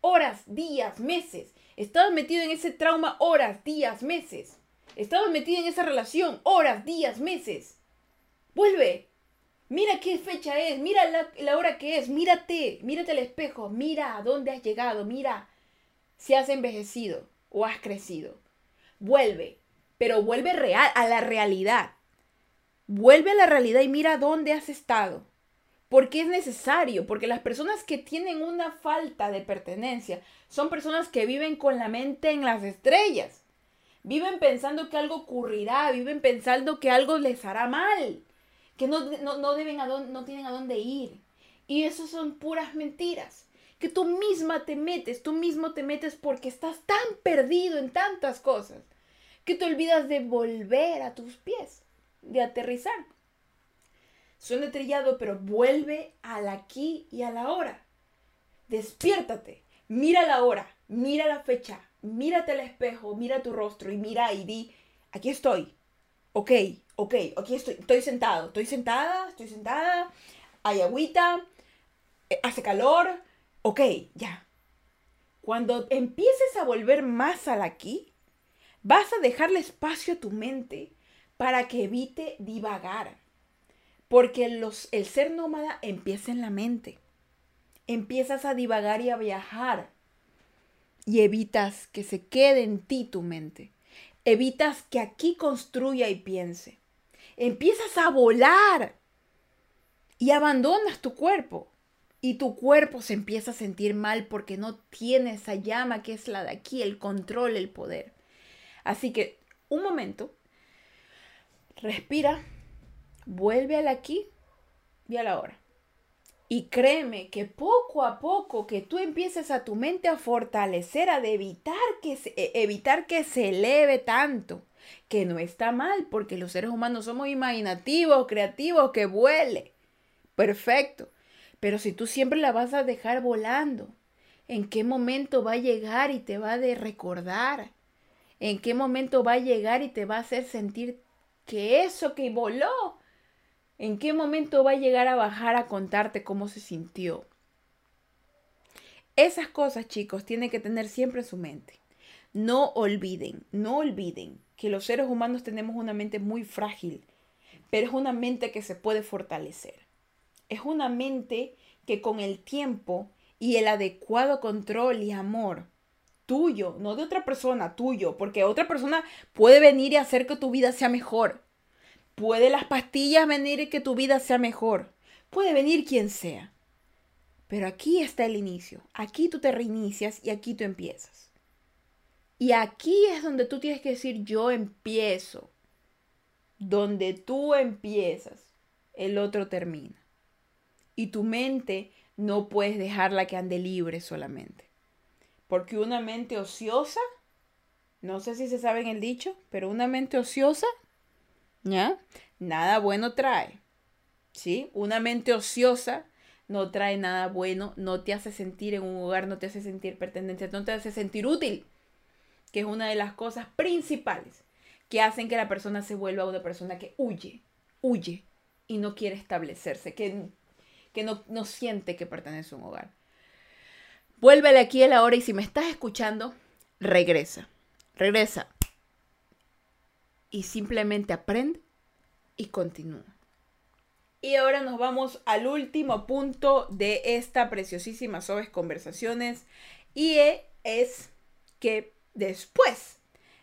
horas, días, meses. Estabas metido en ese trauma horas, días, meses. Estabas metido en esa relación horas, días, meses. Vuelve. Mira qué fecha es, mira la, hora que es, mírate, mírate al espejo, mira a dónde has llegado, mira si has envejecido o has crecido. Vuelve, pero vuelve real, a la realidad. Vuelve a la realidad y mira dónde has estado. Porque es necesario, porque las personas que tienen una falta de pertenencia son personas que viven con la mente en las estrellas. Viven pensando que algo ocurrirá, viven pensando que algo les hará mal que no, deben a no tienen a dónde ir. Y eso son puras mentiras. Que tú misma te metes, tú mismo te metes porque estás tan perdido en tantas cosas que te olvidas de volver a tus pies, de aterrizar. Suena trillado, pero vuelve al aquí y a la hora. Despiértate, mira la hora, mira la fecha, mírate al espejo, mira tu rostro y mira y di, aquí estoy, ok, ok, aquí estoy, sentado, estoy sentada, estoy sentada, hay agüita, eh, hace calor, ok, ya. Cuando empieces a volver más al aquí, vas a dejarle espacio a tu mente para que evite divagar. Porque los, el ser nómada empieza en la mente. Empiezas a divagar y a viajar. Y evitas que se quede en ti tu mente. Evitas que aquí construya y piense. Empiezas a volar y abandonas tu cuerpo. Y tu cuerpo se empieza a sentir mal porque no tiene esa llama que es la de aquí, el control, el poder. Así que un momento, respira, vuelve al aquí y a la hora. Y créeme que poco a poco que tú empieces a tu mente a fortalecer, a evitar que se, e, evitar que se eleve tanto, que no está mal, porque los seres humanos somos imaginativos, creativos, que vuele. Perfecto. Pero si tú siempre la vas a dejar volando, ¿en qué momento va a llegar y te va a de recordar? ¿En qué momento va a llegar y te va a hacer sentir que eso que voló ¿En qué momento va a llegar a bajar a contarte cómo se sintió? Esas cosas, chicos, tienen que tener siempre en su mente. No olviden, no olviden que los seres humanos tenemos una mente muy frágil, pero es una mente que se puede fortalecer. Es una mente que con el tiempo y el adecuado control y amor tuyo, no de otra persona, tuyo, porque otra persona puede venir y hacer que tu vida sea mejor. Puede las pastillas venir y que tu vida sea mejor. Puede venir quien sea. Pero aquí está el inicio. Aquí tú te reinicias y aquí tú empiezas. Y aquí es donde tú tienes que decir yo empiezo. Donde tú empiezas, el otro termina. Y tu mente no puedes dejarla que ande libre solamente. Porque una mente ociosa, no sé si se sabe en el dicho, pero una mente ociosa ¿ya? Nada bueno trae, ¿sí? Una mente ociosa no trae nada bueno, no te hace sentir en un hogar, no te hace sentir pertenencia, no te hace sentir útil, que es una de las cosas principales que hacen que la persona se vuelva una persona que huye, huye y no quiere establecerse, que, que no, no siente que pertenece a un hogar. Vuélvele aquí a la hora y si me estás escuchando, regresa. Regresa y simplemente aprende y continúa. Y ahora nos vamos al último punto de esta preciosísima Sobes Conversaciones y es que después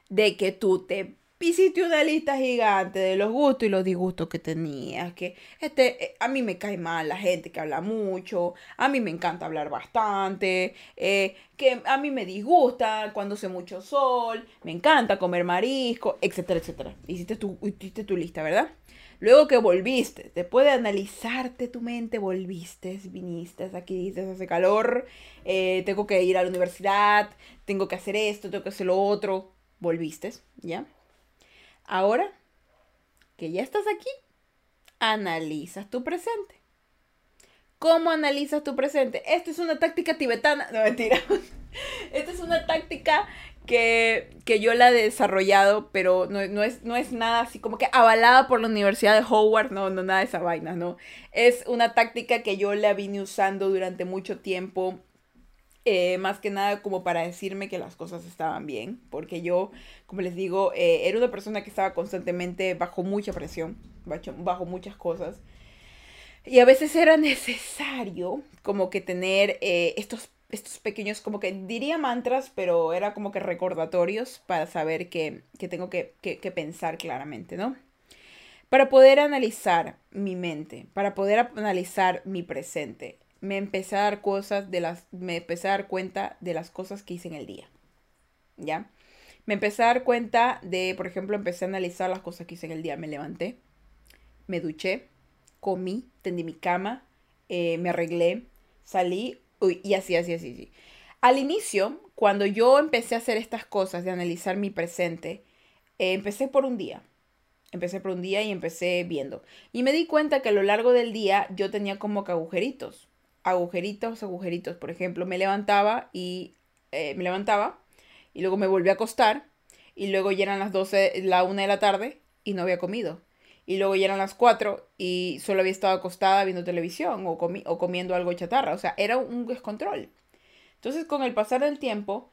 de que tú te hiciste una lista gigante de los gustos y los disgustos que tenías, que este, eh, a mí me cae mal la gente que habla mucho, a mí me encanta hablar bastante, eh, que a mí me disgusta cuando hace mucho sol, me encanta comer marisco, etcétera, etcétera. Hiciste tu, hiciste tu lista, ¿verdad? Luego que volviste, después de analizarte tu mente, volviste, viniste, aquí dices, hace calor, eh, tengo que ir a la universidad, tengo que hacer esto, tengo que hacer lo otro, volviste, ¿ya? Ahora que ya estás aquí, analizas tu presente. ¿Cómo analizas tu presente? Esto es una táctica tibetana. No, mentira. Esta es una táctica que, que yo la he desarrollado, pero no, no, es, no es nada así como que avalada por la Universidad de Howard, no, no, nada de esa vaina, ¿no? Es una táctica que yo la vine usando durante mucho tiempo, eh, más que nada como para decirme que las cosas estaban bien, porque yo, como les digo, eh, era una persona que estaba constantemente bajo mucha presión, bajo, bajo muchas cosas. Y a veces era necesario como que tener eh, estos estos pequeños, como que diría mantras, pero era como que recordatorios para saber que, tengo que, pensar claramente, ¿no? Para poder analizar mi mente, para poder analizar mi presente, me empecé a dar cosas de las, me empecé a dar cuenta de las cosas que hice en el día, ¿ya? Me empecé a dar cuenta de, por ejemplo, empecé a analizar las cosas que hice en el día. Me levanté, me duché, comí, tendí mi cama, eh, me arreglé, salí, Uy, y así, así, así, así. Al inicio, cuando yo empecé a hacer estas cosas, de analizar mi presente, eh, empecé por un día. Empecé por un día y empecé viendo. Y me di cuenta que a lo largo del día yo tenía como que agujeritos. Agujeritos, agujeritos. Por ejemplo, me levantaba y eh, me levantaba y luego me volví a acostar y luego ya eran las 12, la 1 de la tarde y no había comido y luego ya eran las 4 y solo había estado acostada viendo televisión o, o comiendo algo chatarra. O sea, era un descontrol. Entonces, con el pasar del tiempo,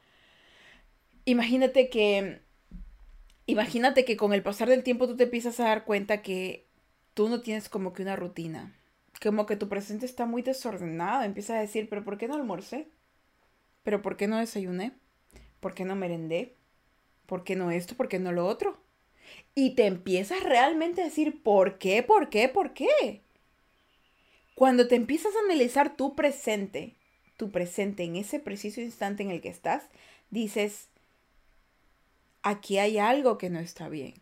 imagínate que, imagínate que con el pasar del tiempo tú te empiezas a dar cuenta que tú no tienes como que una rutina. Como que tu presente está muy desordenado. Empiezas a decir, pero ¿por qué no almorcé? ¿Pero por qué no desayuné? ¿Por qué no merendé? ¿Por qué no esto? ¿Por qué no lo otro? Y te empiezas realmente a decir, ¿por qué? ¿Por qué? ¿Por qué? Cuando te empiezas a analizar tu presente, tu presente en ese preciso instante en el que estás, dices, aquí hay algo que no está bien.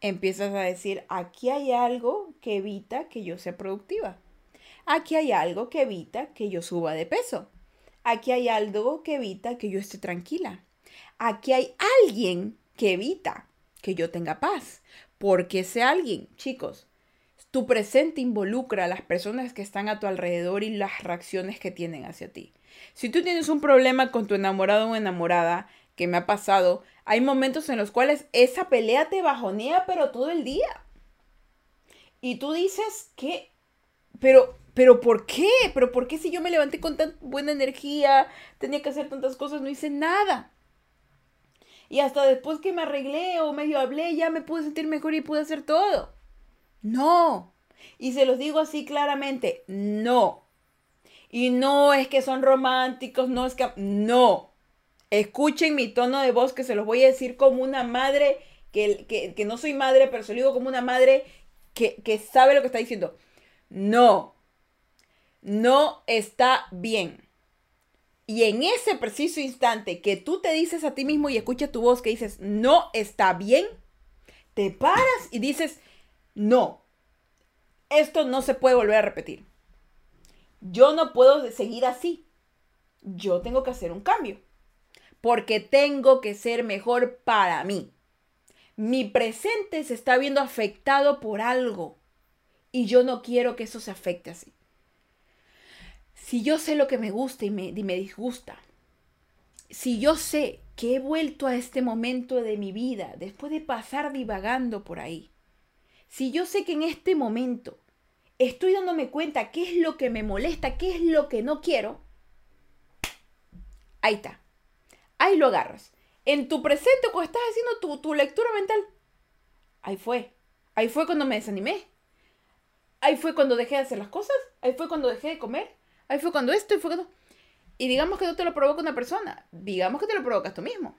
Empiezas a decir, aquí hay algo que evita que yo sea productiva. Aquí hay algo que evita que yo suba de peso. Aquí hay algo que evita que yo esté tranquila. Aquí hay alguien que evita que yo tenga paz. Porque ese alguien, chicos, tu presente involucra a las personas que están a tu alrededor y las reacciones que tienen hacia ti. Si tú tienes un problema con tu enamorado o enamorada, que me ha pasado, hay momentos en los cuales esa pelea te bajonea, pero todo el día. Y tú dices que, pero, pero ¿por qué? ¿Pero por qué si yo me levanté con tan buena energía, tenía que hacer tantas cosas, no hice nada? Y hasta después que me arreglé o medio hablé, ya me pude sentir mejor y pude hacer todo. No. Y se los digo así claramente, no. Y no es que son románticos, no es que... No. Escuchen mi tono de voz que se los voy a decir como una madre, que, que, no soy madre, pero se lo digo como una madre que, que sabe lo que está diciendo. No. No está bien. Y en ese preciso instante que tú te dices a ti mismo y escuchas tu voz que dices, no está bien, te paras y dices, no, esto no se puede volver a repetir. Yo no puedo seguir así. Yo tengo que hacer un cambio. Porque tengo que ser mejor para mí. Mi presente se está viendo afectado por algo. Y yo no quiero que eso se afecte así. Si yo sé lo que me gusta y me, me disgusta, si yo sé que he vuelto a este momento de mi vida después de pasar divagando por ahí, si yo sé que en este momento estoy dándome cuenta qué es lo que me molesta, qué es lo que no quiero, ahí está. Ahí lo agarras. En tu presente, cuando estás haciendo tu, tu lectura mental, ahí fue. Ahí fue cuando me desanimé. Ahí fue cuando dejé de hacer las cosas. Ahí fue cuando dejé de comer. Ahí fue cuando esto y fue cuando... Y digamos que no te lo provoca una persona, digamos que te lo provocas tú mismo.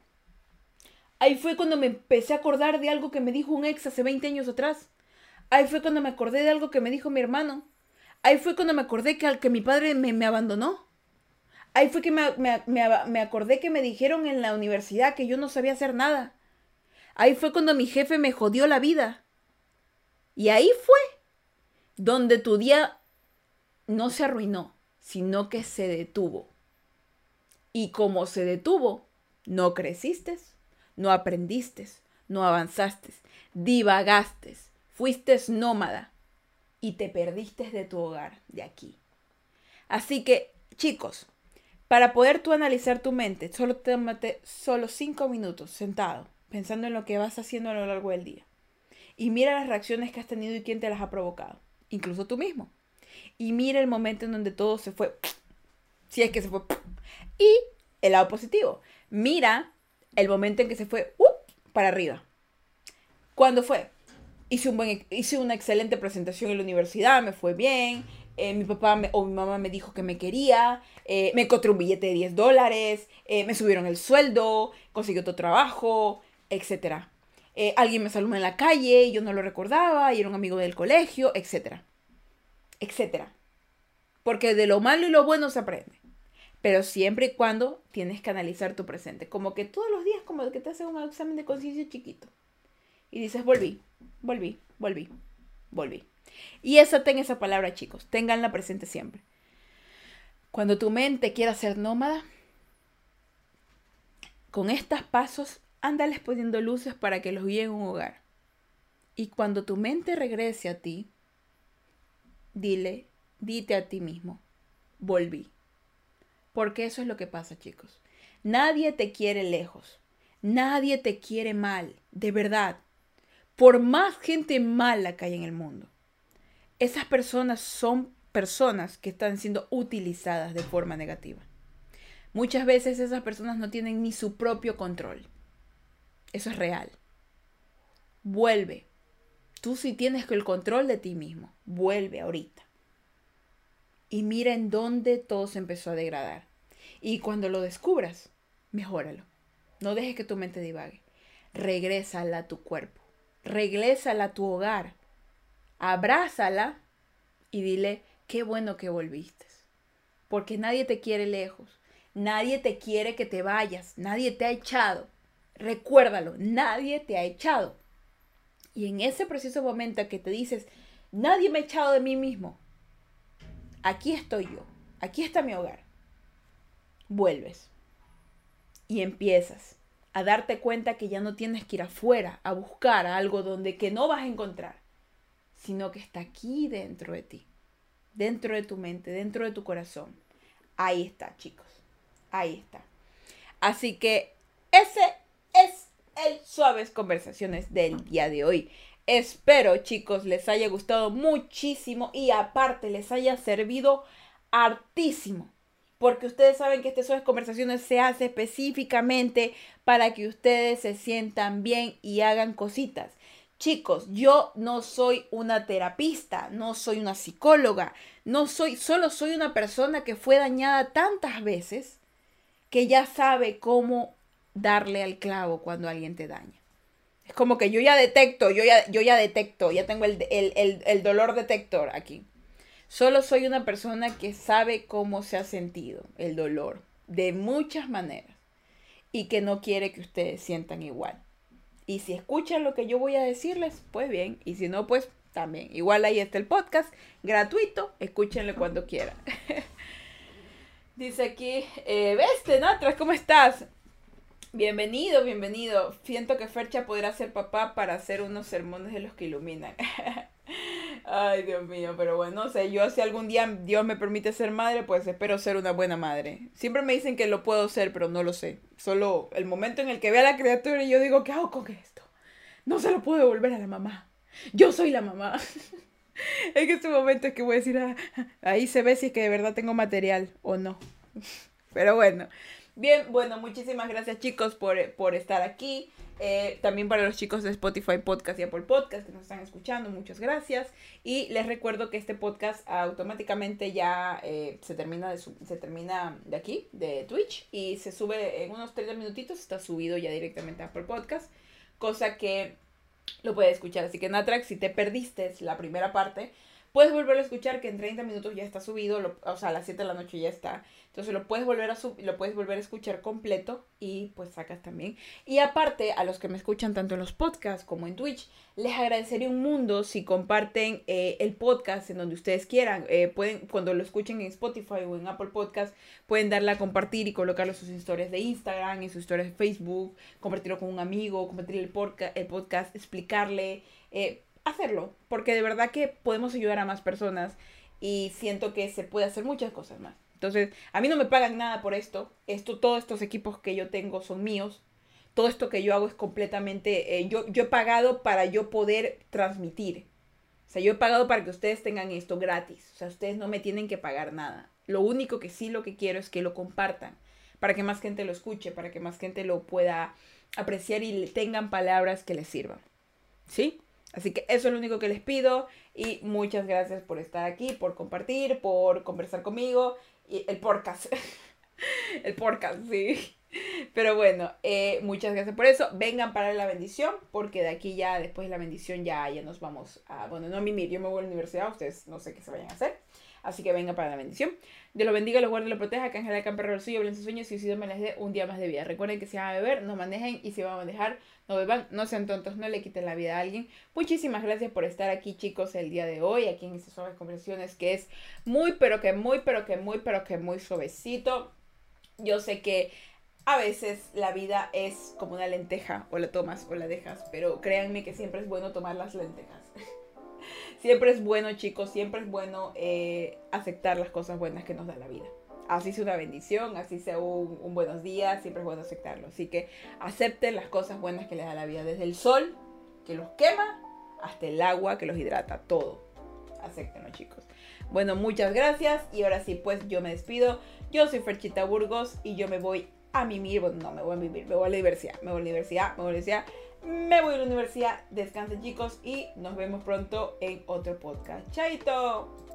Ahí fue cuando me empecé a acordar de algo que me dijo un ex hace 20 años atrás. Ahí fue cuando me acordé de algo que me dijo mi hermano. Ahí fue cuando me acordé que, al que mi padre me, abandonó. Ahí fue que me, me, acordé que me dijeron en la universidad que yo no sabía hacer nada. Ahí fue cuando mi jefe me jodió la vida. Y ahí fue donde tu día no se arruinó, sino que se detuvo. Y como se detuvo, no creciste, no aprendiste, no avanzaste, divagaste, fuiste nómada y te perdiste de tu hogar de aquí. Así que, chicos, Para poder tú analizar tu mente, solo tómate solo cinco minutos sentado, pensando en lo que vas haciendo a lo largo del día. Y mira las reacciones que has tenido y quién te las ha provocado, incluso tú mismo. Y mira el momento en donde todo se fue, si es que se fue. Y el lado positivo, mira el momento en que se fue uh, para arriba. ¿Cuándo fue? Hice, un buen, hice una excelente presentación en la universidad, me fue bien, eh, mi papá o mi mamá me dijo que me quería, eh, me encontré un billete de 10 dólares, eh, me subieron el sueldo, conseguí otro trabajo, etc. alguien me saludó en la calle y yo no lo recordaba y era un amigo del colegio, etc. etc. Porque de lo malo y lo bueno se aprende. Pero siempre y cuando tienes que analizar tu presente. Como que todos los días, como que te haces un examen de conciencia chiquito. Y dices, volví, volví, volví, volví. Y esa ten esa palabra, chicos. Ténganla presente siempre. Cuando tu mente quiera ser nómada, con estos pasos, ándales poniendo luces para que los guíen un hogar. Y cuando tu mente regrese a ti, dile, dite a ti mismo, volví. Porque eso es lo que pasa, chicos. Nadie te quiere lejos. Nadie te quiere mal, de verdad. Por más gente mala que hay en el mundo. Esas personas son personas que están siendo utilizadas de forma negativa. Muchas veces esas personas no tienen ni su propio control. Eso es real. Vuelve. Tú sí tienes el control de ti mismo. Vuelve ahorita y mira en dónde todo se empezó a degradar. Y cuando lo descubras, mejóralo. No dejes que tu mente divague. Regrésala a tu cuerpo. Regrésala a tu hogar. Abrázala y dile, qué bueno que volviste. Porque nadie te quiere lejos. Nadie te quiere que te vayas. Nadie te ha echado. Recuérdalo, nadie te ha echado. Y en ese preciso momento que te dices, nadie me ha echado de mí mismo, aquí estoy yo, aquí está mi hogar. Vuelves y empiezas a darte cuenta que ya no tienes que ir afuera a buscar algo donde que no vas a encontrar, sino que está aquí dentro de ti, dentro de tu mente, dentro de tu corazón. Ahí está, chicos. Ahí está. Así que ese es el Suaves Conversaciones del día de hoy. Espero, chicos, les haya gustado muchísimo y aparte les haya servido hartísimo. Porque ustedes saben que este Suaves Conversaciones se hace específicamente para que ustedes se sientan bien y hagan cositas. Chicos, yo no soy una terapista, no soy una psicóloga, no soy, solo soy una persona que fue dañada tantas veces que ya sabe cómo darle al clavo cuando alguien te daña. Es como que yo ya detecto, yo ya, yo ya detecto, ya tengo el, el, dolor detector aquí. Solo soy una persona que sabe cómo se ha sentido el dolor de muchas maneras y que no quiere que ustedes sientan igual. Y si escuchan lo que yo voy a decirles, pues bien, y si no, pues también. Igual ahí está el podcast, gratuito, escúchenlo cuando quieran. Dice aquí, eh, ves, Tenatras, ¿cómo estás? Bienvenido, bienvenido. Siento que Fercha podrá ser papá para hacer unos sermones de los que iluminan. Ay, Dios mío, pero bueno, no sé, yo si algún día Dios me permite ser madre, pues espero ser una buena madre. Siempre me dicen que lo puedo ser, pero no lo sé. Solo el momento en el que vea a la criatura y yo digo, ¿qué hago con esto? No se lo puedo devolver a la mamá. Yo soy la mamá. en este momento es que voy a decir, ah, ahí se ve si es que de verdad tengo material o no. Pero bueno. Bien, bueno, muchísimas gracias chicos por, por estar aquí. Eh, también para los chicos de Spotify Podcast y Apple Podcast que nos están escuchando, muchas gracias. Y les recuerdo que este podcast automáticamente ya eh, se, termina de se termina de aquí, de Twitch, y se sube en unos 30 minutitos, está subido ya directamente a Apple Podcast, cosa que lo puedes escuchar. Así que Natrax, si te perdiste la primera parte, puedes volver a escuchar que en 30 minutos ya está subido, o sea, a las 7 de la noche ya está. Entonces lo puedes volver a lo puedes volver a escuchar completo y pues sacas también. Y aparte, a los que me escuchan tanto en los podcasts como en Twitch, les agradecería un mundo si comparten eh, el podcast en donde ustedes quieran. Eh, pueden, cuando lo escuchen en Spotify o en Apple Podcast, pueden darle a compartir y colocarlo en sus historias de Instagram, en sus historias de Facebook, compartirlo con un amigo, compartir el, podcast, el podcast explicarle, eh, hacerlo, porque de verdad que podemos ayudar a más personas y siento que se puede hacer muchas cosas más. Entonces, a mí no me pagan nada por esto. Esto, todos estos equipos que yo tengo son míos. Todo esto que yo hago es completamente, eh, yo, yo he pagado para yo poder transmitir. O sea, yo he pagado para que ustedes tengan esto gratis. O sea, ustedes no me tienen que pagar nada. Lo único que sí lo que quiero es que lo compartan. Para que más gente lo escuche, para que más gente lo pueda apreciar y tengan palabras que les sirvan. ¿Sí? Así que eso es lo único que les pido y muchas gracias por estar aquí, por compartir, por conversar conmigo y el podcast. el podcast, sí. Pero bueno, eh, muchas gracias por eso. Vengan para la bendición, porque de aquí ya, después de la bendición, ya, ya nos vamos a. Bueno, no a mimir, yo me voy a la universidad, ustedes no sé qué se vayan a hacer. Así que venga para la bendición. Dios lo bendiga, lo guarde lo proteja. Que Ángel de Camper el suyo, sus sueños y si me les dé un día más de vida. Recuerden que si van a beber, no manejen. Y si van a manejar, no beban. No sean tontos, no le quiten la vida a alguien. Muchísimas gracias por estar aquí, chicos, el día de hoy. Aquí en estas suaves conversaciones que es muy, pero que muy, pero que muy, pero que muy suavecito. Yo sé que a veces la vida es como una lenteja, o la tomas o la dejas, pero créanme que siempre es bueno tomar las lentejas. Siempre es bueno, chicos, siempre es bueno eh, aceptar las cosas buenas que nos da la vida. Así sea una bendición, así sea un, buenos días, siempre es bueno aceptarlo. Así que acepten las cosas buenas que les da la vida, desde el sol, que los quema, hasta el agua, que los hidrata, todo. Acéptenlo, chicos. Bueno, muchas gracias y ahora sí, pues yo me despido. Yo soy Ferchita Burgos y yo me voy a mimir, bueno, no, me voy a mimir, me voy a la universidad, me voy a la universidad, me voy a la universidad, me voy a la universidad, descansen chicos y nos vemos pronto en otro podcast. Chaito.